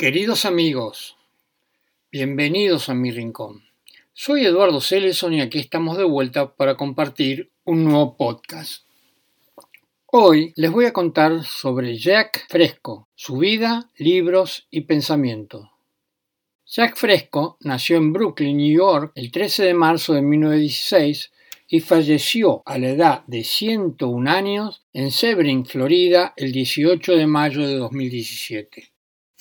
Queridos amigos, bienvenidos a mi rincón. Soy Eduardo Celeson y aquí estamos de vuelta para compartir un nuevo podcast. Hoy les voy a contar sobre Jack Fresco, su vida, libros y pensamientos. Jack Fresco nació en Brooklyn, New York, el 13 de marzo de 1916 y falleció a la edad de 101 años en Sebring, Florida, el 18 de mayo de 2017.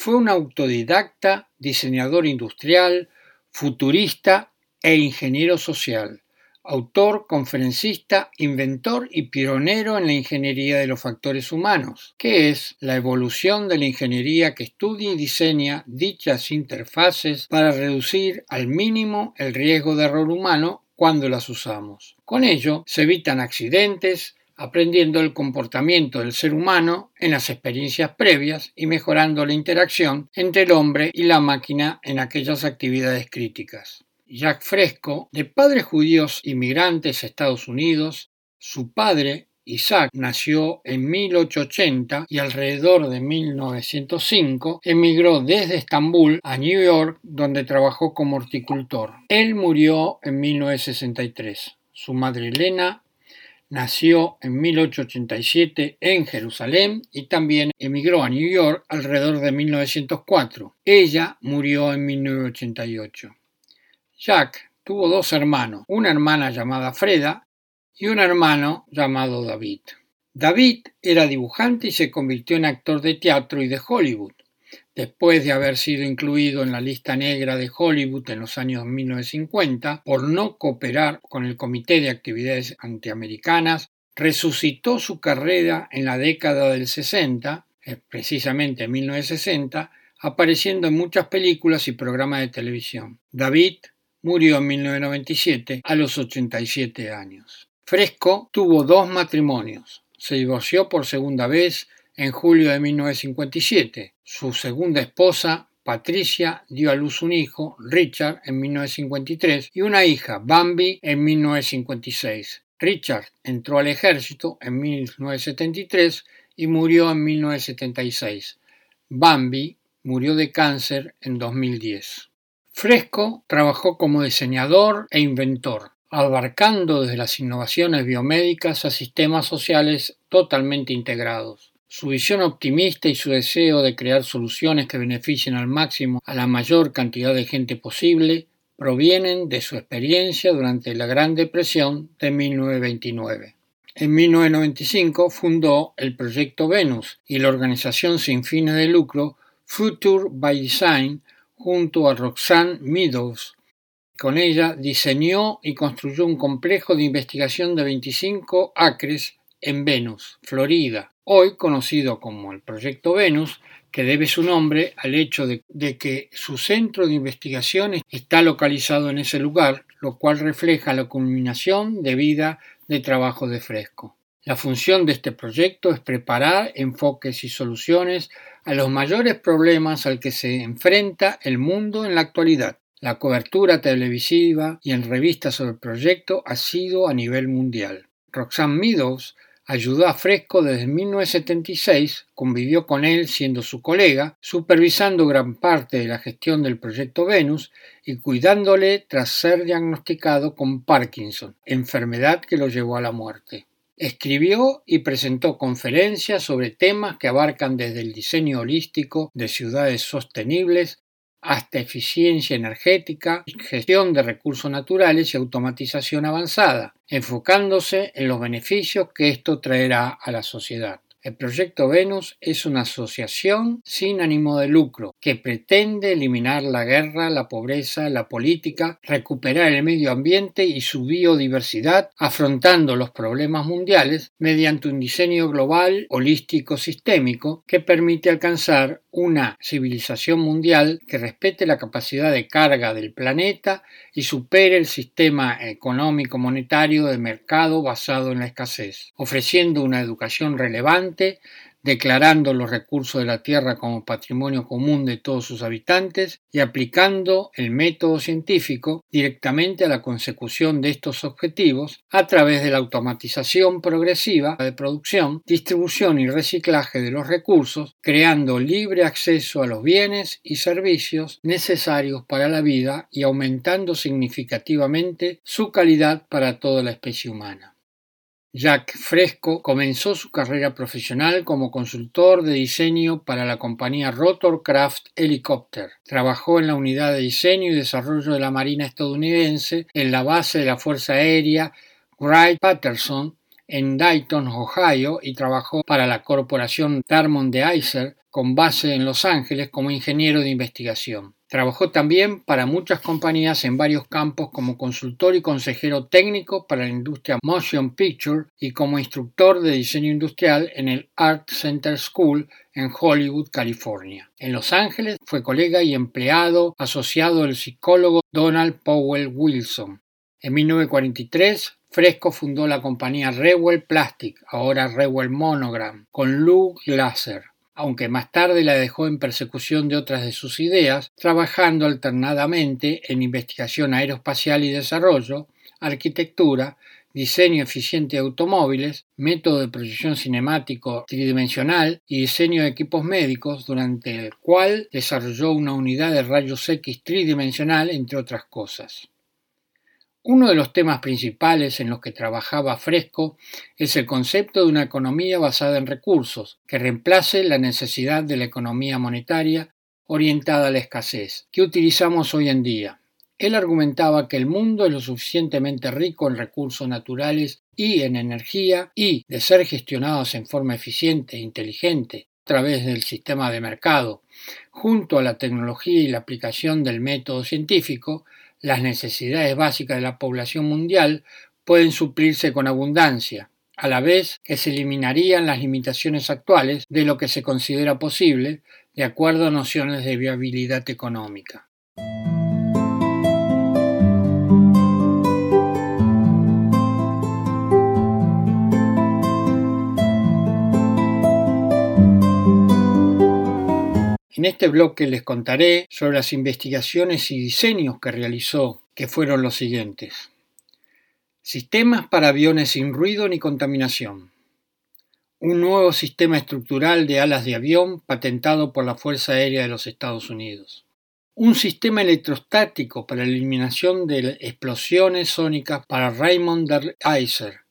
Fue un autodidacta, diseñador industrial, futurista e ingeniero social, autor, conferencista, inventor y pionero en la ingeniería de los factores humanos, que es la evolución de la ingeniería que estudia y diseña dichas interfaces para reducir al mínimo el riesgo de error humano cuando las usamos. Con ello se evitan accidentes, aprendiendo el comportamiento del ser humano en las experiencias previas y mejorando la interacción entre el hombre y la máquina en aquellas actividades críticas. Jack Fresco, de padres judíos inmigrantes a Estados Unidos, su padre Isaac nació en 1880 y alrededor de 1905 emigró desde Estambul a New York donde trabajó como horticultor. Él murió en 1963. Su madre Elena Nació en 1887 en Jerusalén y también emigró a New York alrededor de 1904. Ella murió en 1988. Jack tuvo dos hermanos, una hermana llamada Freda y un hermano llamado David. David era dibujante y se convirtió en actor de teatro y de Hollywood después de haber sido incluido en la lista negra de Hollywood en los años 1950 por no cooperar con el Comité de Actividades Antiamericanas, resucitó su carrera en la década del 60, eh, precisamente en 1960, apareciendo en muchas películas y programas de televisión. David murió en 1997 a los 87 años. Fresco tuvo dos matrimonios. Se divorció por segunda vez en julio de 1957. Su segunda esposa, Patricia, dio a luz un hijo, Richard, en 1953 y una hija, Bambi, en 1956. Richard entró al ejército en 1973 y murió en 1976. Bambi murió de cáncer en 2010. Fresco trabajó como diseñador e inventor, abarcando desde las innovaciones biomédicas a sistemas sociales totalmente integrados. Su visión optimista y su deseo de crear soluciones que beneficien al máximo a la mayor cantidad de gente posible provienen de su experiencia durante la Gran Depresión de 1929. En 1995 fundó el Proyecto Venus y la organización sin fines de lucro Future by Design junto a Roxanne Meadows. Con ella diseñó y construyó un complejo de investigación de 25 acres en Venus, Florida, hoy conocido como el Proyecto Venus, que debe su nombre al hecho de, que su centro de investigación está localizado en ese lugar, lo cual refleja la culminación de vida de trabajo de Fresco. La función de este proyecto es preparar enfoques y soluciones a los mayores problemas al que se enfrenta el mundo en la actualidad. La cobertura televisiva y en revistas sobre el proyecto ha sido a nivel mundial. Roxanne Meadows Ayudó a Fresco desde 1976, convivió con él siendo su colega, supervisando gran parte de la gestión del proyecto Venus y cuidándole tras ser diagnosticado con Parkinson, enfermedad que lo llevó a la muerte. Escribió y presentó conferencias sobre temas que abarcan desde el diseño holístico de ciudades sostenibles hasta eficiencia energética, gestión de recursos naturales y automatización avanzada, enfocándose en los beneficios que esto traerá a la sociedad. El proyecto Venus es una asociación sin ánimo de lucro que pretende eliminar la guerra, la pobreza, la política, recuperar el medio ambiente y su biodiversidad, afrontando los problemas mundiales mediante un diseño global, holístico, sistémico que permite alcanzar una civilización mundial que respete la capacidad de carga del planeta y supere el sistema económico monetario de mercado basado en la escasez, ofreciendo una educación relevante declarando los recursos de la tierra como patrimonio común de todos sus habitantes y aplicando el método científico directamente a la consecución de estos objetivos a través de la automatización progresiva de producción, distribución y reciclaje de los recursos, creando libre acceso a los bienes y servicios necesarios para la vida y aumentando significativamente su calidad para toda la especie humana. Jack Fresco comenzó su carrera profesional como consultor de diseño para la compañía Rotorcraft Helicopter. Trabajó en la unidad de diseño y desarrollo de la Marina estadounidense en la base de la Fuerza Aérea Wright-Patterson en Dayton, Ohio, y trabajó para la corporación Darmon de Icer con base en Los Ángeles como ingeniero de investigación. Trabajó también para muchas compañías en varios campos como consultor y consejero técnico para la industria Motion Picture y como instructor de diseño industrial en el Art Center School en Hollywood, California. En Los Ángeles fue colega y empleado asociado del psicólogo Donald Powell Wilson. En 1943 Fresco fundó la compañía Rewell Plastic, ahora Rewell Monogram, con Lou Glasser aunque más tarde la dejó en persecución de otras de sus ideas, trabajando alternadamente en investigación aeroespacial y desarrollo, arquitectura, diseño eficiente de automóviles, método de proyección cinemático tridimensional y diseño de equipos médicos, durante el cual desarrolló una unidad de rayos X tridimensional, entre otras cosas. Uno de los temas principales en los que trabajaba Fresco es el concepto de una economía basada en recursos, que reemplace la necesidad de la economía monetaria orientada a la escasez, que utilizamos hoy en día. Él argumentaba que el mundo es lo suficientemente rico en recursos naturales y en energía y, de ser gestionados en forma eficiente e inteligente a través del sistema de mercado, junto a la tecnología y la aplicación del método científico, las necesidades básicas de la población mundial pueden suplirse con abundancia, a la vez que se eliminarían las limitaciones actuales de lo que se considera posible de acuerdo a nociones de viabilidad económica. En este bloque les contaré sobre las investigaciones y diseños que realizó, que fueron los siguientes. Sistemas para aviones sin ruido ni contaminación. Un nuevo sistema estructural de alas de avión patentado por la Fuerza Aérea de los Estados Unidos. Un sistema electrostático para la eliminación de explosiones sónicas para Raymond Iser,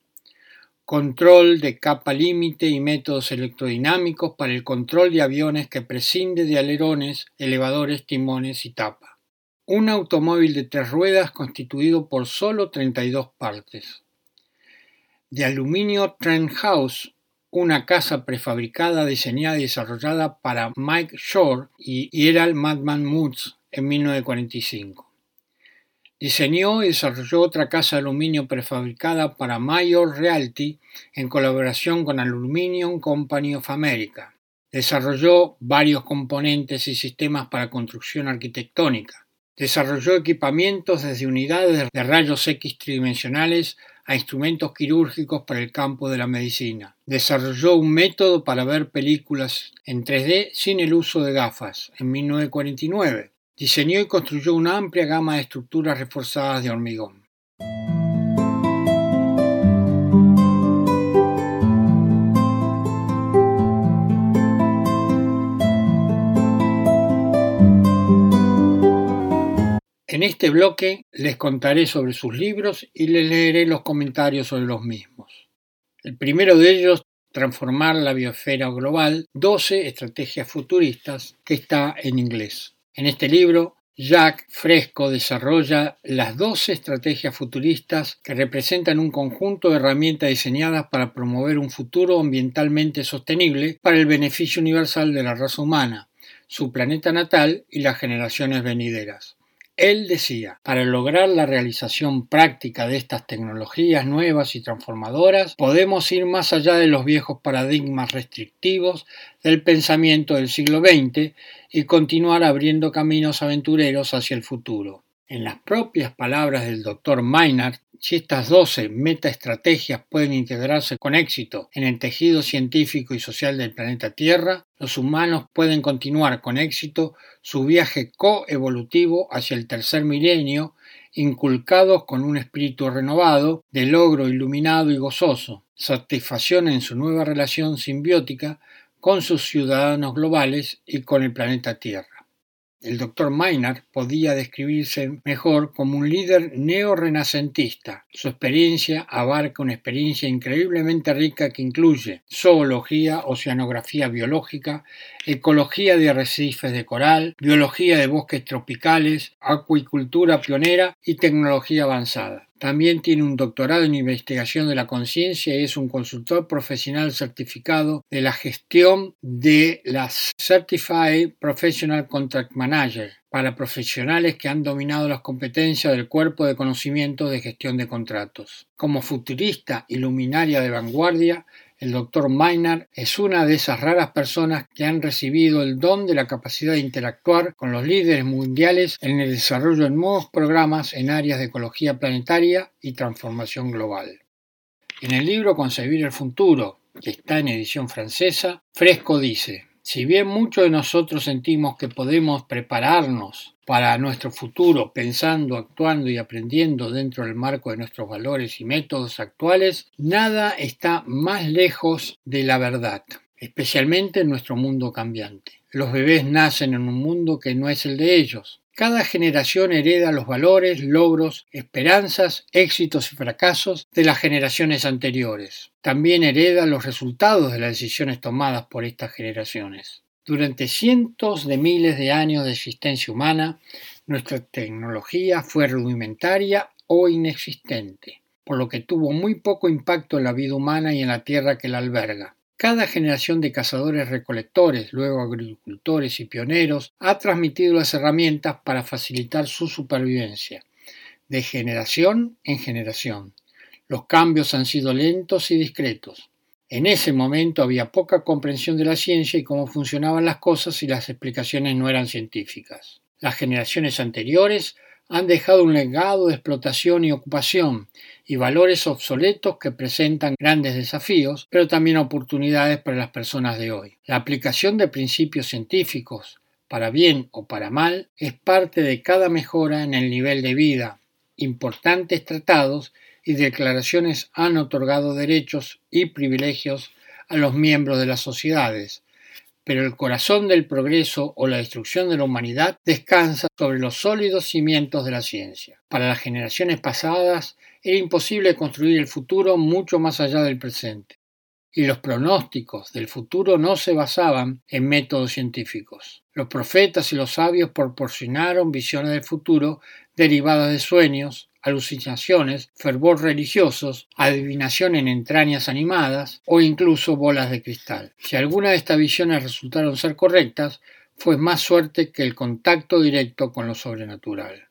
control de capa límite y métodos electrodinámicos para el control de aviones que prescinde de alerones, elevadores, timones y tapa. Un automóvil de tres ruedas constituido por solo 32 partes. De aluminio Trend House, una casa prefabricada diseñada y desarrollada para Mike Shore y Gerald Madman Moods en 1945. Diseñó y desarrolló otra casa de aluminio prefabricada para Mayor Realty en colaboración con Aluminium Company of America. Desarrolló varios componentes y sistemas para construcción arquitectónica. Desarrolló equipamientos desde unidades de rayos X tridimensionales a instrumentos quirúrgicos para el campo de la medicina. Desarrolló un método para ver películas en 3D sin el uso de gafas en 1949 Diseñó y construyó una amplia gama de estructuras reforzadas de hormigón. En este bloque les contaré sobre sus libros y les leeré los comentarios sobre los mismos. El primero de ellos, Transformar la biosfera global, 12 estrategias futuristas, que está en inglés. En este libro, Jack Fresco desarrolla las 12 estrategias futuristas que representan un conjunto de herramientas diseñadas para promover un futuro ambientalmente sostenible para el beneficio universal de la raza humana, su planeta natal y las generaciones venideras. Él decía, para lograr la realización práctica de estas tecnologías nuevas y transformadoras, podemos ir más allá de los viejos paradigmas restrictivos del pensamiento del siglo XX y continuar abriendo caminos aventureros hacia el futuro. En las propias palabras del doctor Maynard, si estas 12 metaestrategias pueden integrarse con éxito en el tejido científico y social del planeta Tierra, los humanos pueden continuar con éxito su viaje coevolutivo hacia el tercer milenio, inculcados con un espíritu renovado, de logro iluminado y gozoso, satisfacción en su nueva relación simbiótica con sus ciudadanos globales y con el planeta Tierra. El doctor Maynard podía describirse mejor como un líder neorrenacentista. Su experiencia abarca una experiencia increíblemente rica que incluye zoología, oceanografía biológica, ecología de arrecifes de coral, biología de bosques tropicales, acuicultura pionera y tecnología avanzada. También tiene un doctorado en investigación de la conciencia y es un consultor profesional certificado de la gestión de la Certified Professional Contract Manager para profesionales que han dominado las competencias del cuerpo de conocimiento de gestión de contratos. Como futurista y luminaria de vanguardia, el doctor Maynard es una de esas raras personas que han recibido el don de la capacidad de interactuar con los líderes mundiales en el desarrollo de nuevos programas en áreas de ecología planetaria y transformación global. En el libro Concebir el futuro, que está en edición francesa, Fresco dice si bien muchos de nosotros sentimos que podemos prepararnos para nuestro futuro pensando, actuando y aprendiendo dentro del marco de nuestros valores y métodos actuales, nada está más lejos de la verdad, especialmente en nuestro mundo cambiante. Los bebés nacen en un mundo que no es el de ellos. Cada generación hereda los valores, logros, esperanzas, éxitos y fracasos de las generaciones anteriores. También hereda los resultados de las decisiones tomadas por estas generaciones. Durante cientos de miles de años de existencia humana, nuestra tecnología fue rudimentaria o inexistente, por lo que tuvo muy poco impacto en la vida humana y en la tierra que la alberga. Cada generación de cazadores recolectores, luego agricultores y pioneros, ha transmitido las herramientas para facilitar su supervivencia, de generación en generación. Los cambios han sido lentos y discretos. En ese momento había poca comprensión de la ciencia y cómo funcionaban las cosas y las explicaciones no eran científicas. Las generaciones anteriores han dejado un legado de explotación y ocupación y valores obsoletos que presentan grandes desafíos, pero también oportunidades para las personas de hoy. La aplicación de principios científicos, para bien o para mal, es parte de cada mejora en el nivel de vida. Importantes tratados y declaraciones han otorgado derechos y privilegios a los miembros de las sociedades, pero el corazón del progreso o la destrucción de la humanidad descansa sobre los sólidos cimientos de la ciencia. Para las generaciones pasadas era imposible construir el futuro mucho más allá del presente, y los pronósticos del futuro no se basaban en métodos científicos. Los profetas y los sabios proporcionaron visiones del futuro derivadas de sueños, alucinaciones, fervor religiosos, adivinación en entrañas animadas o incluso bolas de cristal. Si alguna de estas visiones resultaron ser correctas, fue más suerte que el contacto directo con lo sobrenatural.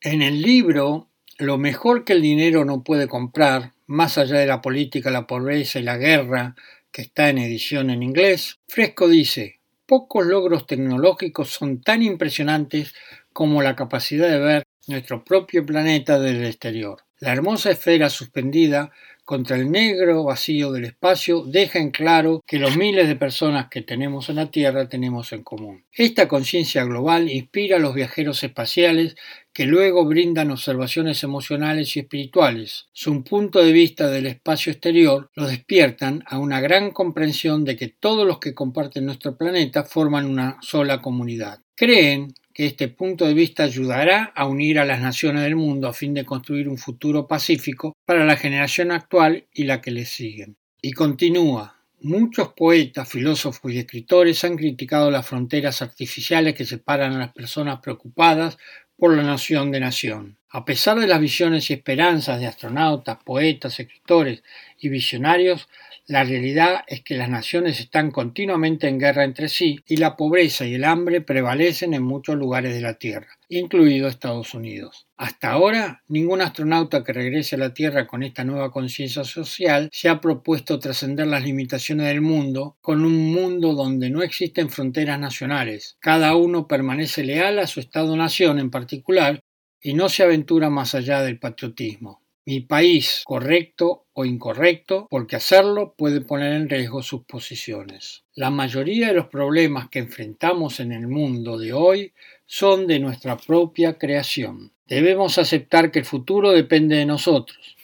En el libro Lo mejor que el dinero no puede comprar, más allá de la política, la pobreza y la guerra, que está en edición en inglés, Fresco dice, pocos logros tecnológicos son tan impresionantes como la capacidad de ver nuestro propio planeta desde el exterior. La hermosa esfera suspendida contra el negro vacío del espacio deja en claro que los miles de personas que tenemos en la Tierra tenemos en común. Esta conciencia global inspira a los viajeros espaciales que luego brindan observaciones emocionales y espirituales. Su punto de vista del espacio exterior los despiertan a una gran comprensión de que todos los que comparten nuestro planeta forman una sola comunidad. Creen que este punto de vista ayudará a unir a las naciones del mundo a fin de construir un futuro pacífico para la generación actual y la que le siguen. Y continúa. Muchos poetas, filósofos y escritores han criticado las fronteras artificiales que separan a las personas preocupadas por la nación de nación. A pesar de las visiones y esperanzas de astronautas, poetas, escritores y visionarios, la realidad es que las naciones están continuamente en guerra entre sí y la pobreza y el hambre prevalecen en muchos lugares de la Tierra, incluido Estados Unidos. Hasta ahora, ningún astronauta que regrese a la Tierra con esta nueva conciencia social se ha propuesto trascender las limitaciones del mundo con un mundo donde no existen fronteras nacionales. Cada uno permanece leal a su Estado-nación en particular y no se aventura más allá del patriotismo mi país, correcto o incorrecto, porque hacerlo puede poner en riesgo sus posiciones. La mayoría de los problemas que enfrentamos en el mundo de hoy son de nuestra propia creación. Debemos aceptar que el futuro depende de nosotros.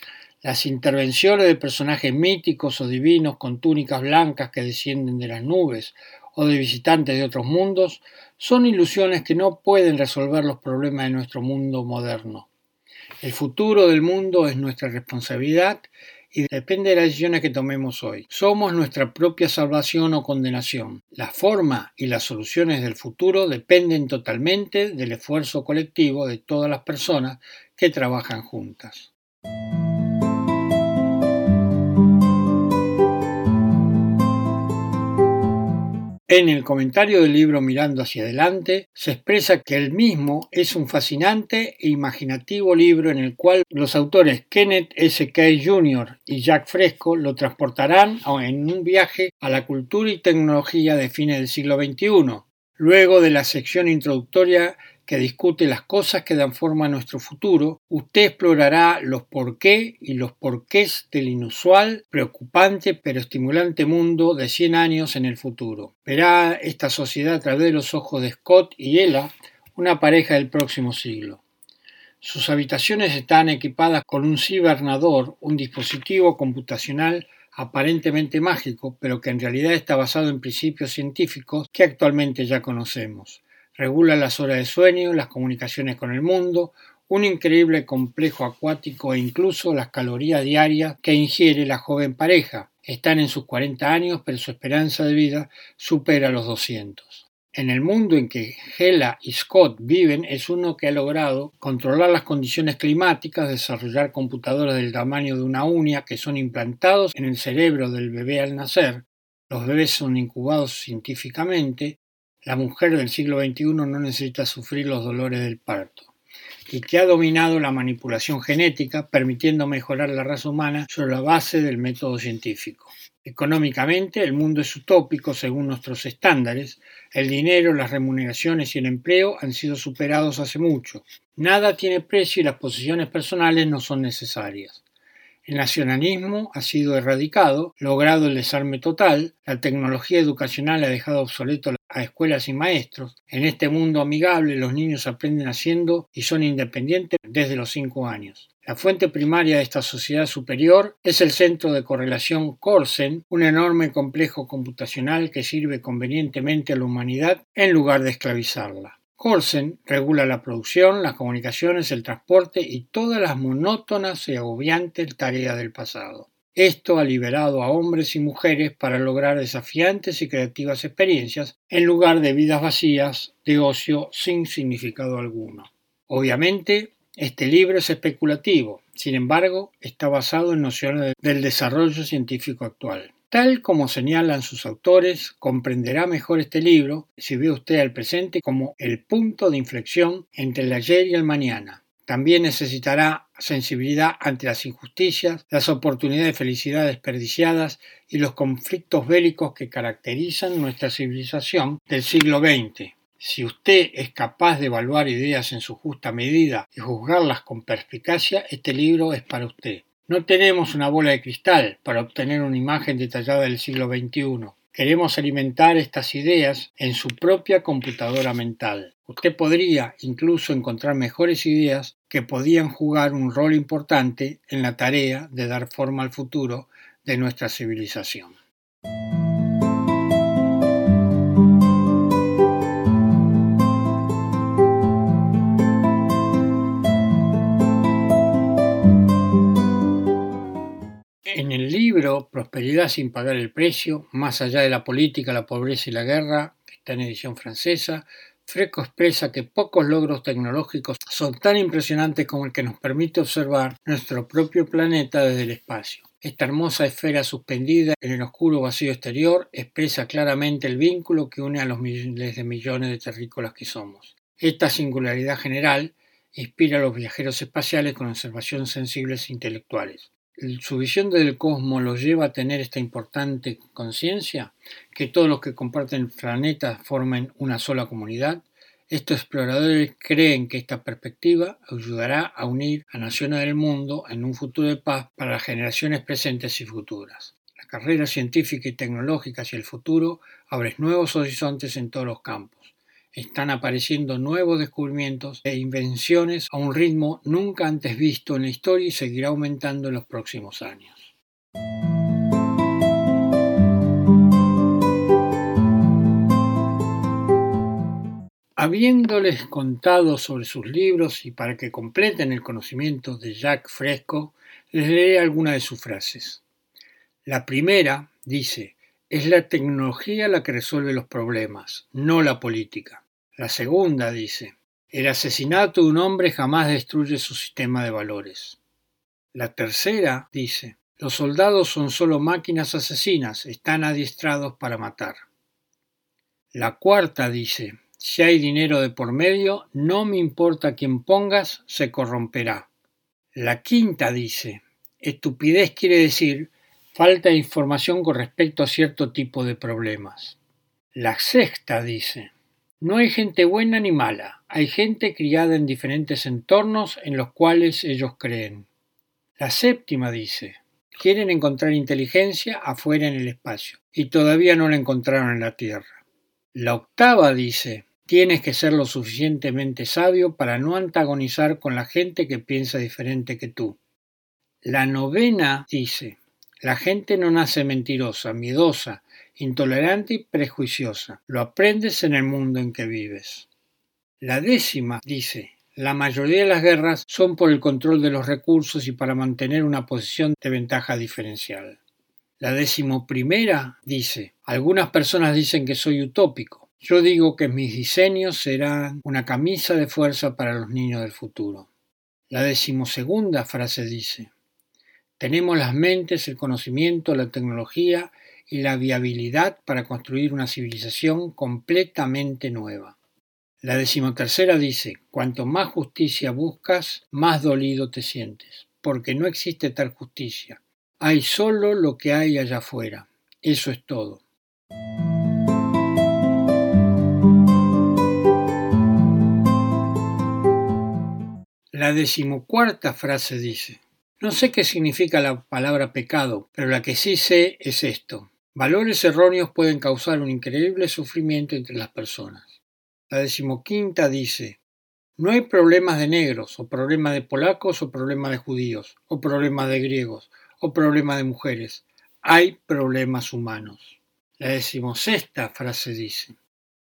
Las intervenciones de personajes míticos o divinos con túnicas blancas que descienden de las nubes o de visitantes de otros mundos son ilusiones que no pueden resolver los problemas de nuestro mundo moderno. El futuro del mundo es nuestra responsabilidad y depende de las decisiones que tomemos hoy. Somos nuestra propia salvación o condenación. La forma y las soluciones del futuro dependen totalmente del esfuerzo colectivo de todas las personas que trabajan juntas. En el comentario del libro Mirando hacia adelante se expresa que el mismo es un fascinante e imaginativo libro en el cual los autores Kenneth S. K. Jr. y Jack Fresco lo transportarán en un viaje a la cultura y tecnología de fines del siglo XXI. Luego de la sección introductoria que discute las cosas que dan forma a nuestro futuro, usted explorará los por qué y los porqués del inusual, preocupante pero estimulante mundo de 100 años en el futuro. Verá esta sociedad a través de los ojos de Scott y Ella, una pareja del próximo siglo. Sus habitaciones están equipadas con un cibernador, un dispositivo computacional aparentemente mágico, pero que en realidad está basado en principios científicos que actualmente ya conocemos regula las horas de sueño, las comunicaciones con el mundo, un increíble complejo acuático e incluso las calorías diarias que ingiere la joven pareja. Están en sus 40 años, pero su esperanza de vida supera los 200. En el mundo en que Hela y Scott viven es uno que ha logrado controlar las condiciones climáticas, desarrollar computadoras del tamaño de una uña que son implantados en el cerebro del bebé al nacer. Los bebés son incubados científicamente la mujer del siglo XXI no necesita sufrir los dolores del parto y que ha dominado la manipulación genética, permitiendo mejorar la raza humana sobre la base del método científico. Económicamente, el mundo es utópico según nuestros estándares. El dinero, las remuneraciones y el empleo han sido superados hace mucho. Nada tiene precio y las posiciones personales no son necesarias. El nacionalismo ha sido erradicado, logrado el desarme total, la tecnología educacional ha dejado obsoleto a escuelas y maestros. En este mundo amigable los niños aprenden haciendo y son independientes desde los cinco años. La fuente primaria de esta sociedad superior es el centro de correlación Corsen, un enorme complejo computacional que sirve convenientemente a la humanidad en lugar de esclavizarla. Corsen regula la producción, las comunicaciones, el transporte y todas las monótonas y agobiantes tareas del pasado. Esto ha liberado a hombres y mujeres para lograr desafiantes y creativas experiencias en lugar de vidas vacías de ocio sin significado alguno. Obviamente, este libro es especulativo, sin embargo, está basado en nociones del desarrollo científico actual. Tal como señalan sus autores, comprenderá mejor este libro si ve usted al presente como el punto de inflexión entre el ayer y el mañana. También necesitará sensibilidad ante las injusticias, las oportunidades de felicidad desperdiciadas y los conflictos bélicos que caracterizan nuestra civilización del siglo XX. Si usted es capaz de evaluar ideas en su justa medida y juzgarlas con perspicacia, este libro es para usted. No tenemos una bola de cristal para obtener una imagen detallada del siglo XXI. Queremos alimentar estas ideas en su propia computadora mental. Usted podría incluso encontrar mejores ideas que podían jugar un rol importante en la tarea de dar forma al futuro de nuestra civilización. Libro Prosperidad sin pagar el precio, más allá de la política, la pobreza y la guerra, que está en edición francesa, Fresco expresa que pocos logros tecnológicos son tan impresionantes como el que nos permite observar nuestro propio planeta desde el espacio. Esta hermosa esfera suspendida en el oscuro vacío exterior expresa claramente el vínculo que une a los miles de millones de terrícolas que somos. Esta singularidad general inspira a los viajeros espaciales con observaciones sensibles e intelectuales. Su visión del cosmos los lleva a tener esta importante conciencia, que todos los que comparten el planeta formen una sola comunidad, estos exploradores creen que esta perspectiva ayudará a unir a naciones del mundo en un futuro de paz para las generaciones presentes y futuras. La carrera científica y tecnológica hacia el futuro abre nuevos horizontes en todos los campos. Están apareciendo nuevos descubrimientos e invenciones a un ritmo nunca antes visto en la historia y seguirá aumentando en los próximos años. Habiéndoles contado sobre sus libros y para que completen el conocimiento de Jacques Fresco, les leeré algunas de sus frases. La primera dice, es la tecnología la que resuelve los problemas, no la política. La segunda dice, el asesinato de un hombre jamás destruye su sistema de valores. La tercera dice, los soldados son solo máquinas asesinas, están adiestrados para matar. La cuarta dice, si hay dinero de por medio, no me importa quién pongas, se corromperá. La quinta dice, estupidez quiere decir falta de información con respecto a cierto tipo de problemas. La sexta dice, no hay gente buena ni mala, hay gente criada en diferentes entornos en los cuales ellos creen. La séptima dice, quieren encontrar inteligencia afuera en el espacio, y todavía no la encontraron en la Tierra. La octava dice, Tienes que ser lo suficientemente sabio para no antagonizar con la gente que piensa diferente que tú. La novena dice, la gente no nace mentirosa, miedosa, intolerante y prejuiciosa. Lo aprendes en el mundo en que vives. La décima dice, la mayoría de las guerras son por el control de los recursos y para mantener una posición de ventaja diferencial. La primera dice, algunas personas dicen que soy utópico. Yo digo que mis diseños serán una camisa de fuerza para los niños del futuro. La decimosegunda frase dice, tenemos las mentes, el conocimiento, la tecnología y la viabilidad para construir una civilización completamente nueva. La decimotercera dice, cuanto más justicia buscas, más dolido te sientes, porque no existe tal justicia. Hay solo lo que hay allá afuera. Eso es todo. La decimocuarta frase dice, no sé qué significa la palabra pecado, pero la que sí sé es esto. Valores erróneos pueden causar un increíble sufrimiento entre las personas. La decimoquinta dice, no hay problemas de negros, o problemas de polacos, o problemas de judíos, o problemas de griegos, o problemas de mujeres. Hay problemas humanos. La decimosexta frase dice,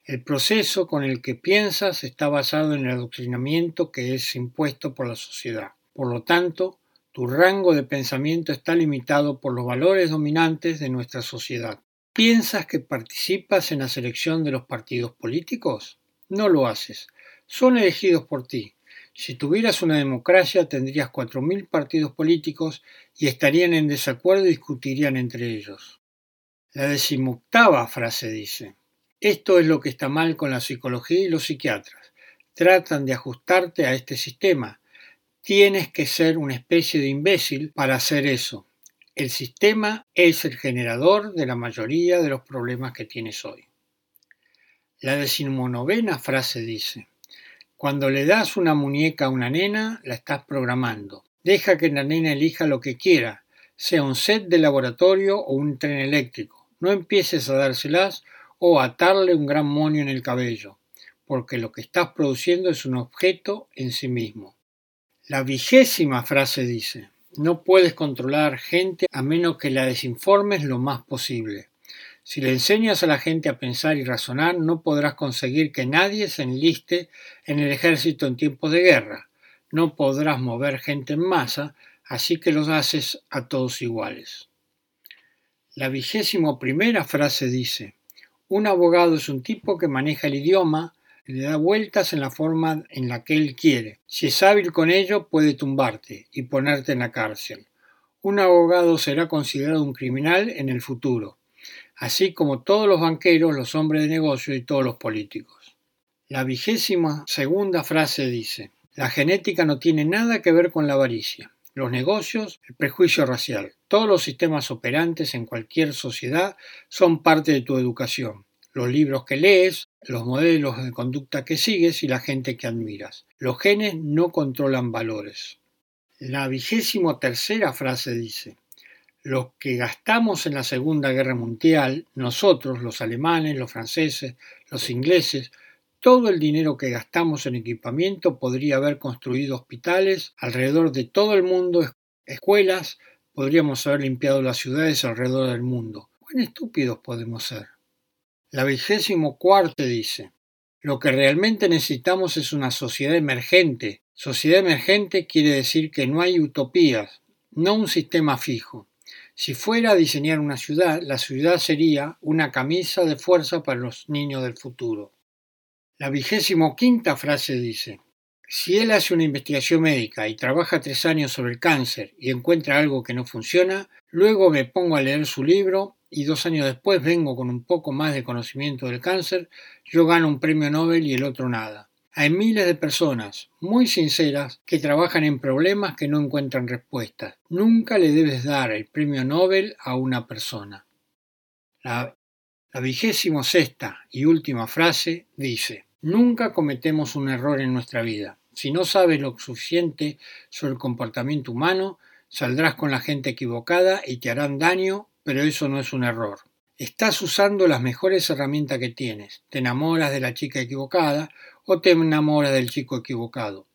el proceso con el que piensas está basado en el adoctrinamiento que es impuesto por la sociedad. Por lo tanto, tu rango de pensamiento está limitado por los valores dominantes de nuestra sociedad. ¿Piensas que participas en la selección de los partidos políticos? No lo haces. Son elegidos por ti. Si tuvieras una democracia tendrías cuatro mil partidos políticos y estarían en desacuerdo y discutirían entre ellos. La decimoctava frase dice esto es lo que está mal con la psicología y los psiquiatras. Tratan de ajustarte a este sistema. Tienes que ser una especie de imbécil para hacer eso. El sistema es el generador de la mayoría de los problemas que tienes hoy. La decimonovena frase dice, cuando le das una muñeca a una nena, la estás programando. Deja que la nena elija lo que quiera, sea un set de laboratorio o un tren eléctrico. No empieces a dárselas o atarle un gran monio en el cabello, porque lo que estás produciendo es un objeto en sí mismo. La vigésima frase dice, no puedes controlar gente a menos que la desinformes lo más posible. Si le enseñas a la gente a pensar y razonar, no podrás conseguir que nadie se enliste en el ejército en tiempos de guerra. No podrás mover gente en masa, así que los haces a todos iguales. La vigésimo primera frase dice, un abogado es un tipo que maneja el idioma, le da vueltas en la forma en la que él quiere. Si es hábil con ello, puede tumbarte y ponerte en la cárcel. Un abogado será considerado un criminal en el futuro, así como todos los banqueros, los hombres de negocio y todos los políticos. La vigésima segunda frase dice, la genética no tiene nada que ver con la avaricia los negocios, el prejuicio racial. Todos los sistemas operantes en cualquier sociedad son parte de tu educación. Los libros que lees, los modelos de conducta que sigues y la gente que admiras. Los genes no controlan valores. La vigésimo tercera frase dice, los que gastamos en la Segunda Guerra Mundial, nosotros, los alemanes, los franceses, los ingleses, todo el dinero que gastamos en equipamiento podría haber construido hospitales alrededor de todo el mundo, escuelas, podríamos haber limpiado las ciudades alrededor del mundo. ¿Cuán estúpidos podemos ser? La vigésimo cuarta dice, lo que realmente necesitamos es una sociedad emergente. Sociedad emergente quiere decir que no hay utopías, no un sistema fijo. Si fuera a diseñar una ciudad, la ciudad sería una camisa de fuerza para los niños del futuro. La vigésimo quinta frase dice, si él hace una investigación médica y trabaja tres años sobre el cáncer y encuentra algo que no funciona, luego me pongo a leer su libro y dos años después vengo con un poco más de conocimiento del cáncer, yo gano un premio Nobel y el otro nada. Hay miles de personas muy sinceras que trabajan en problemas que no encuentran respuestas. Nunca le debes dar el premio Nobel a una persona. La, la sexta y última frase dice Nunca cometemos un error en nuestra vida. Si no sabes lo suficiente sobre el comportamiento humano, saldrás con la gente equivocada y te harán daño, pero eso no es un error. Estás usando las mejores herramientas que tienes. Te enamoras de la chica equivocada o te enamoras del chico equivocado.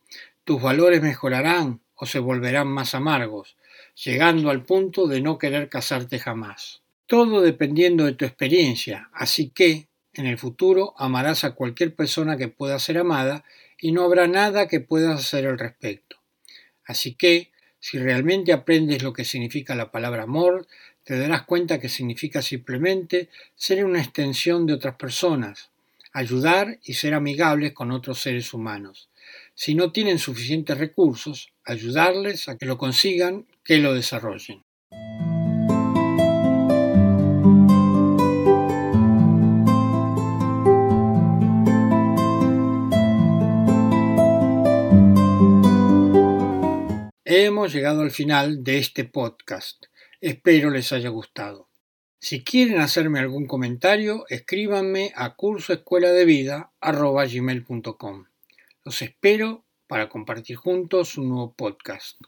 Tus valores mejorarán o se volverán más amargos, llegando al punto de no querer casarte jamás. Todo dependiendo de tu experiencia, así que en el futuro amarás a cualquier persona que pueda ser amada y no habrá nada que puedas hacer al respecto. Así que, si realmente aprendes lo que significa la palabra amor, te darás cuenta que significa simplemente ser una extensión de otras personas, ayudar y ser amigables con otros seres humanos. Si no tienen suficientes recursos, ayudarles a que lo consigan, que lo desarrollen. Hemos llegado al final de este podcast. Espero les haya gustado. Si quieren hacerme algún comentario, escríbanme a cursoescueladevida.com. Los espero para compartir juntos un nuevo podcast.